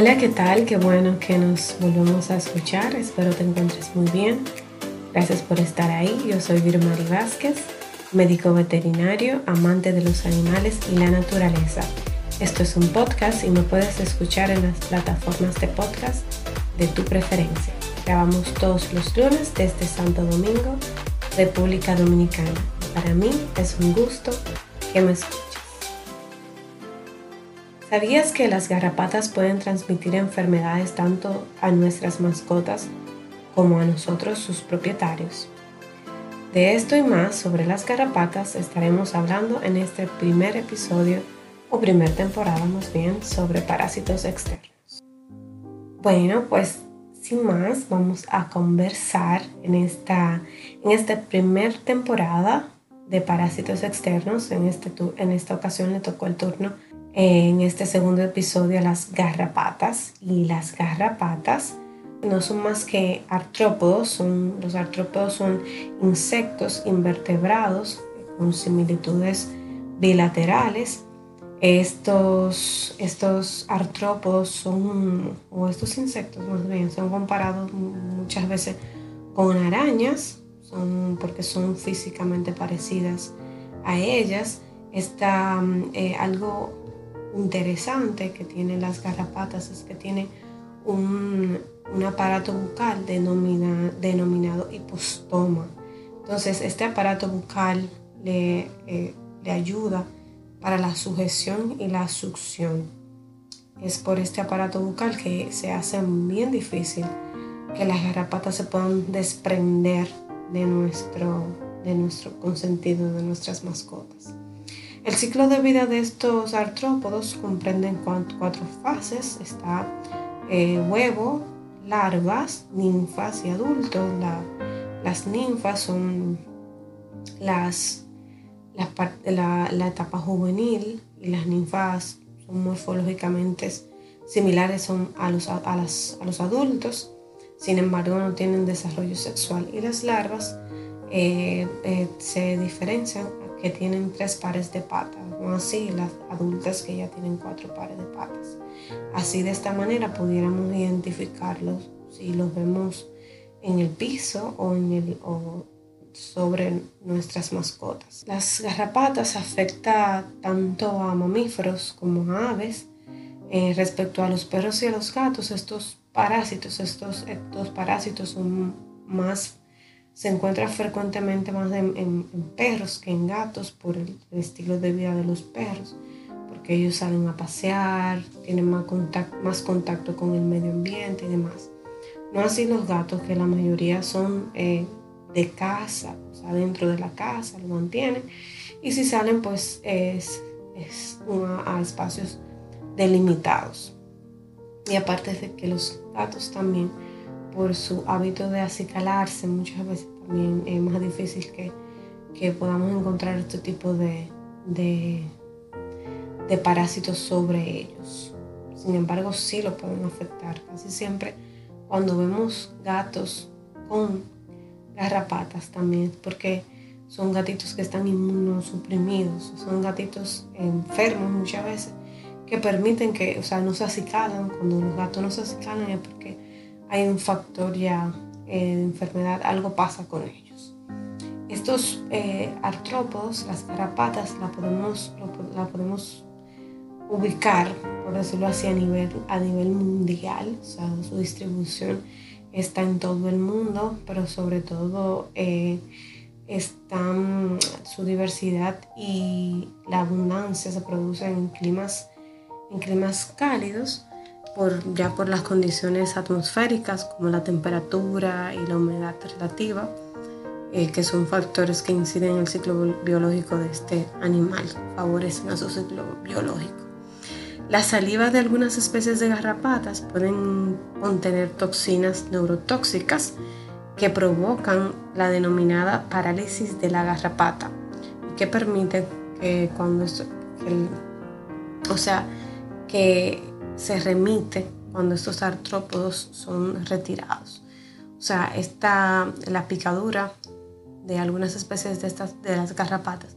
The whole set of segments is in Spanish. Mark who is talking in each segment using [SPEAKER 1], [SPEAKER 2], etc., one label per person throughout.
[SPEAKER 1] Hola, ¿qué tal? Qué bueno que nos volvemos a escuchar. Espero te encuentres muy bien. Gracias por estar ahí. Yo soy Virmari Vázquez, médico veterinario, amante de los animales y la naturaleza. Esto es un podcast y me puedes escuchar en las plataformas de podcast de tu preferencia. Grabamos todos los lunes desde Santo Domingo, República Dominicana. Para mí es un gusto que me escuches. ¿Sabías que las garrapatas pueden transmitir enfermedades tanto a nuestras mascotas como a nosotros, sus propietarios? De esto y más sobre las garrapatas estaremos hablando en este primer episodio o primer temporada más bien sobre parásitos externos. Bueno, pues sin más vamos a conversar en esta, en esta primer temporada de parásitos externos. En, este, en esta ocasión le tocó el turno en este segundo episodio las garrapatas. Y las garrapatas no son más que artrópodos, son, los artrópodos son insectos invertebrados con similitudes bilaterales. Estos, estos artrópodos son, o estos insectos más bien, son comparados muchas veces con arañas, son, porque son físicamente parecidas a ellas. Está eh, algo interesante que tienen las garrapatas es que tienen un, aparato bucal denominado hipostoma. Entonces, este aparato bucal le, eh, le ayuda para la sujeción y la succión. Es por este aparato bucal que se hace bien difícil que las garrapatas se puedan desprender de nuestro, de nuestro consentido, de nuestras mascotas. El ciclo de vida de estos artrópodos comprende cuatro fases. Está eh, huevo, larvas, ninfas y adultos. las ninfas son las, la, etapa juvenil y las ninfas son morfológicamente similares a, los, a, los adultos. Sin embargo, no tienen desarrollo sexual y las larvas eh, eh, se diferencian que tienen tres pares de patas, no así las adultas que ya tienen cuatro pares de patas. Así de esta manera pudiéramos identificarlos si los vemos en el piso o, en el, o sobre nuestras mascotas. Las garrapatas afectan tanto a mamíferos como a aves. Eh, respecto a los perros y a los gatos, estos parásitos, estos, estos parásitos son más se encuentra frecuentemente más en, perros que en gatos por el, estilo de vida de los perros, porque ellos salen a pasear, tienen más contacto, más contacto con el medio ambiente y demás. No así los gatos, que la mayoría son eh, de casa, o sea, dentro de la casa, lo mantienen, y si salen, pues es, es a espacios delimitados. Y aparte de que los gatos también por su hábito de acicalarse, muchas veces también es más difícil que, podamos encontrar este tipo de, de, parásitos sobre ellos. Sin embargo, sí lo pueden afectar. Casi siempre cuando vemos gatos con garrapatas también, porque son gatitos que están inmunosuprimidos, son gatitos enfermos muchas veces, que permiten que, o sea, no se acicalan. Cuando los gatos no se acicalan es porque hay un factor ya de enfermedad, algo pasa con ellos. Estos eh, artrópodos, las garrapatas, la podemos, la podemos ubicar, por decirlo así, a nivel, a nivel mundial, o sea, su distribución está en todo el mundo, pero sobre todo eh, su diversidad y la abundancia se produce en climas, en climas cálidos ya por las condiciones atmosféricas como la temperatura y la humedad relativa, eh, que son factores que inciden en el ciclo biológico de este animal, favorecen a su ciclo biológico. La saliva de algunas especies de garrapatas pueden contener toxinas neurotóxicas que provocan la denominada parálisis de la garrapata que permiten que cuando o sea, que se remite cuando estos artrópodos son retirados. O sea, esta, la picadura de algunas especies de, estas, de las garrapatas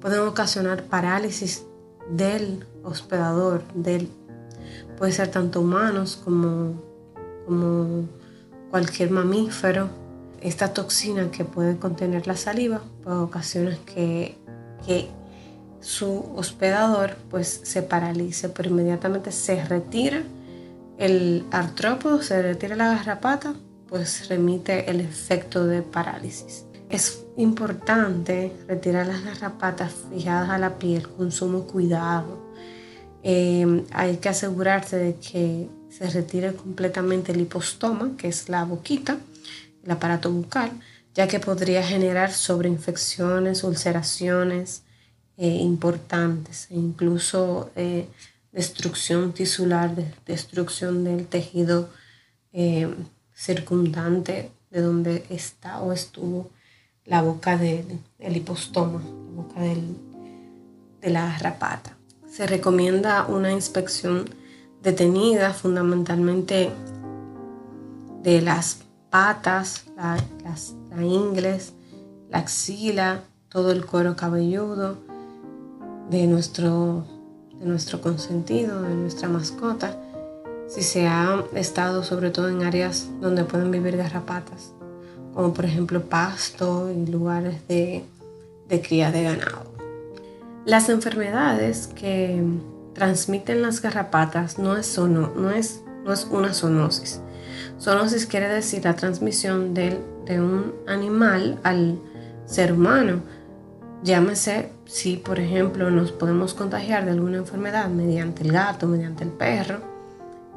[SPEAKER 1] pueden ocasionar parálisis del hospedador, del, puede ser tanto humanos como, como cualquier mamífero. Esta toxina que puede contener la saliva puede ocasionar que, que su hospedador pues se paralice, pero inmediatamente se retira el artrópodo, se retira la garrapata, pues remite el efecto de parálisis. Es importante retirar las garrapatas fijadas a la piel con sumo cuidado. Eh, hay que asegurarse de que se retire completamente el hipostoma, que es la boquita, el aparato bucal, ya que podría generar sobreinfecciones, ulceraciones eh, importantes e incluso eh, destrucción tisular, destrucción del tejido circundante de donde está o estuvo la boca del, hipostoma, la boca de la garrapata. Se recomienda una inspección detenida fundamentalmente de las patas, la, las, la ingles, la axila, todo el cuero cabelludo de nuestro, de nuestro consentido, de nuestra mascota, si se ha estado sobre todo en áreas donde pueden vivir garrapatas como por ejemplo pasto y lugares de, cría de ganado. Las enfermedades que transmiten las garrapatas no es, no es, no es una zoonosis. Zoonosis quiere decir la transmisión de, de un animal al ser humano. Llámese si, por ejemplo, nos podemos contagiar de alguna enfermedad mediante el gato, mediante el perro.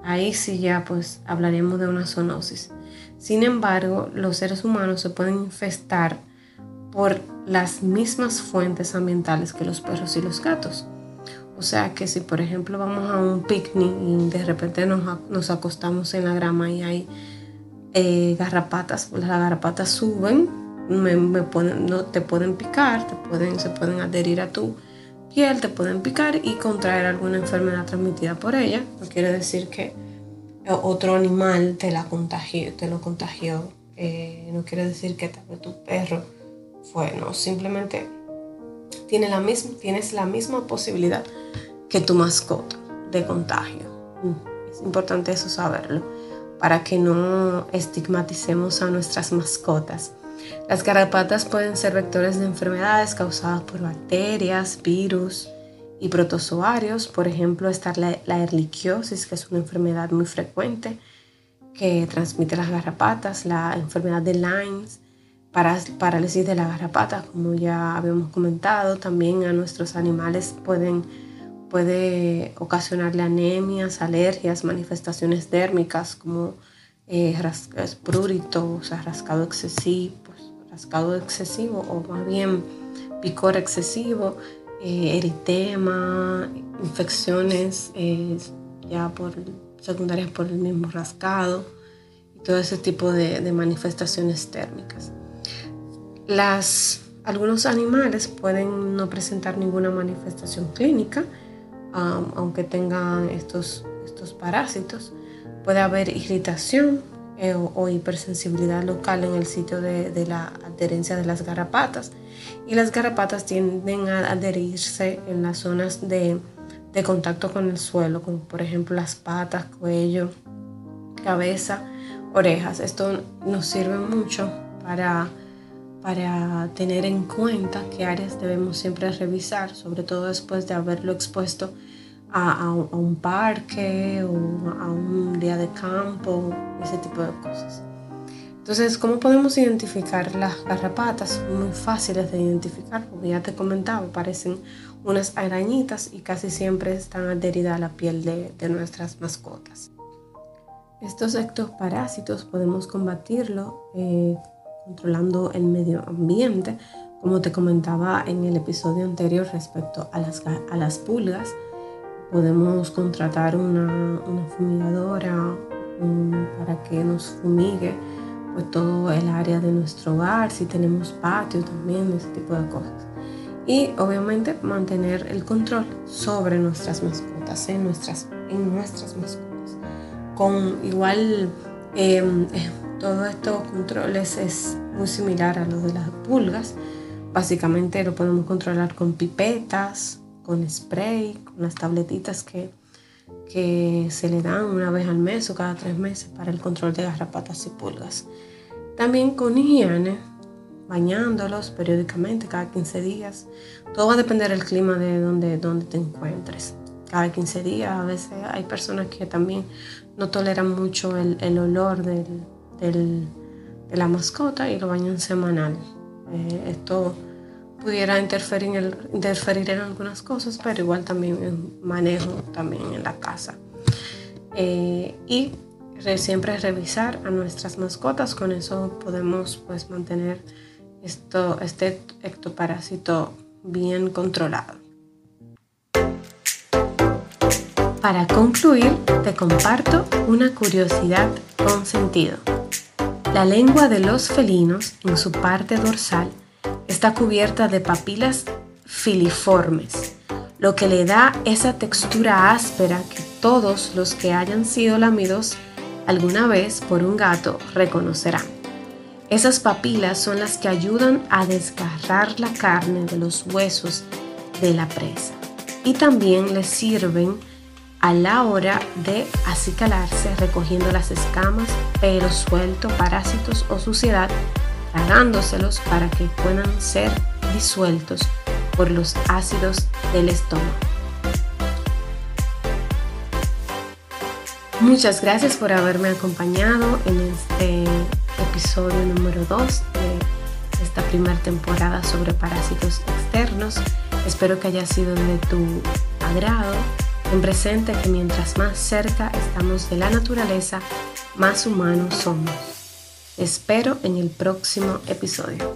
[SPEAKER 1] Ahí sí ya pues hablaríamos de una zoonosis. Sin embargo, los seres humanos se pueden infestar por las mismas fuentes ambientales que los perros y los gatos. O sea que si por ejemplo vamos a un picnic y de repente nos, acostamos en la grama y hay eh, garrapatas, las garrapatas suben, me, no, te pueden picar, te pueden, se pueden adherir a tu piel, te pueden picar y contraer alguna enfermedad transmitida por ella. No quiere decir que otro animal te, la contagió, te lo contagió. Eh, no quiere decir que tu perro fue, no, simplemente tiene la misma, tienes la misma posibilidad que tu mascota de contagio. Mm, es importante eso saberlo para que no estigmaticemos a nuestras mascotas. Las garrapatas pueden ser vectores de enfermedades causadas por bacterias, virus, y protozoarios. Por ejemplo, está la, la erliquiosis, que es una enfermedad muy frecuente que transmite las garrapatas, la enfermedad de Lyme, parálisis de la garrapata, como ya habíamos comentado. También a nuestros animales pueden puede ocasionarle anemias, alergias, manifestaciones dérmicas como eh, prurito, o sea, rascado excesivo, rascado excesivo o más bien picor excesivo, eh, eritema, infecciones eh, ya por secundarias por el mismo rascado y todo ese tipo de, manifestaciones térmicas. Las, algunos animales pueden no presentar ninguna manifestación clínica, aunque tengan estos, estos parásitos. Puede haber irritación eh, o, hipersensibilidad local en el sitio de, la adherencia de las garrapatas y las garrapatas tienden a adherirse en las zonas de, contacto con el suelo, como por ejemplo las patas, cuello, cabeza, orejas. Esto nos sirve mucho para, para tener en cuenta qué áreas debemos siempre revisar, sobre todo después de haberlo expuesto a, un parque o a un día de campo, ese tipo de cosas. Entonces, ¿cómo podemos identificar las garrapatas? Muy fáciles de identificar, como ya te comentaba, parecen unas arañitas y casi siempre están adheridas a la piel de, nuestras mascotas. Estos ectoparásitos podemos combatirlo eh, controlando el medio ambiente, como te comentaba en el episodio anterior respecto a las, a las pulgas. Podemos contratar una, fumigadora para que nos fumigue pues todo el área de nuestro hogar, si tenemos patio también, ese tipo de cosas. Y obviamente mantener el control sobre nuestras mascotas, en nuestras, en nuestras mascotas. Con igual, em, eh, todos estos controles es muy similar a los de las pulgas. Básicamente lo podemos controlar con pipetas, con spray, con las tabletitas que, que se le dan una vez al mes o cada tres meses para el control de garrapatas y pulgas. También con higiene, bañándolos periódicamente, cada 15 días. Todo va a depender del clima de donde, donde te encuentres. Cada 15 días, a veces hay personas que también no toleran mucho el, olor del, de la mascota y lo bañan semanal. Eh, esto pudiera interferir en, algunas cosas, pero igual también manejo también en la casa. Eh, y siempre revisar a nuestras mascotas, con eso podemos pues mantener esto, este ectoparásito bien controlado. Para concluir, te comparto una curiosidad con sentido. La lengua de los felinos, en su parte dorsal, está cubierta de papilas filiformes, lo que le da esa textura áspera que todos los que hayan sido lamidos alguna vez por un gato reconocerán. Esas papilas son las que ayudan a desgarrar la carne de los huesos de la presa y también les sirven a la hora de acicalarse recogiendo las escamas, pelo suelto, parásitos o suciedad, tragándoselos para que puedan ser disueltos por los ácidos del estómago. Muchas gracias por haberme acompañado en este episodio número 2 de esta primera temporada sobre parásitos externos. Espero que haya sido de tu agrado. En presente que mientras más cerca estamos de la naturaleza, más humanos somos. Espero en el próximo episodio.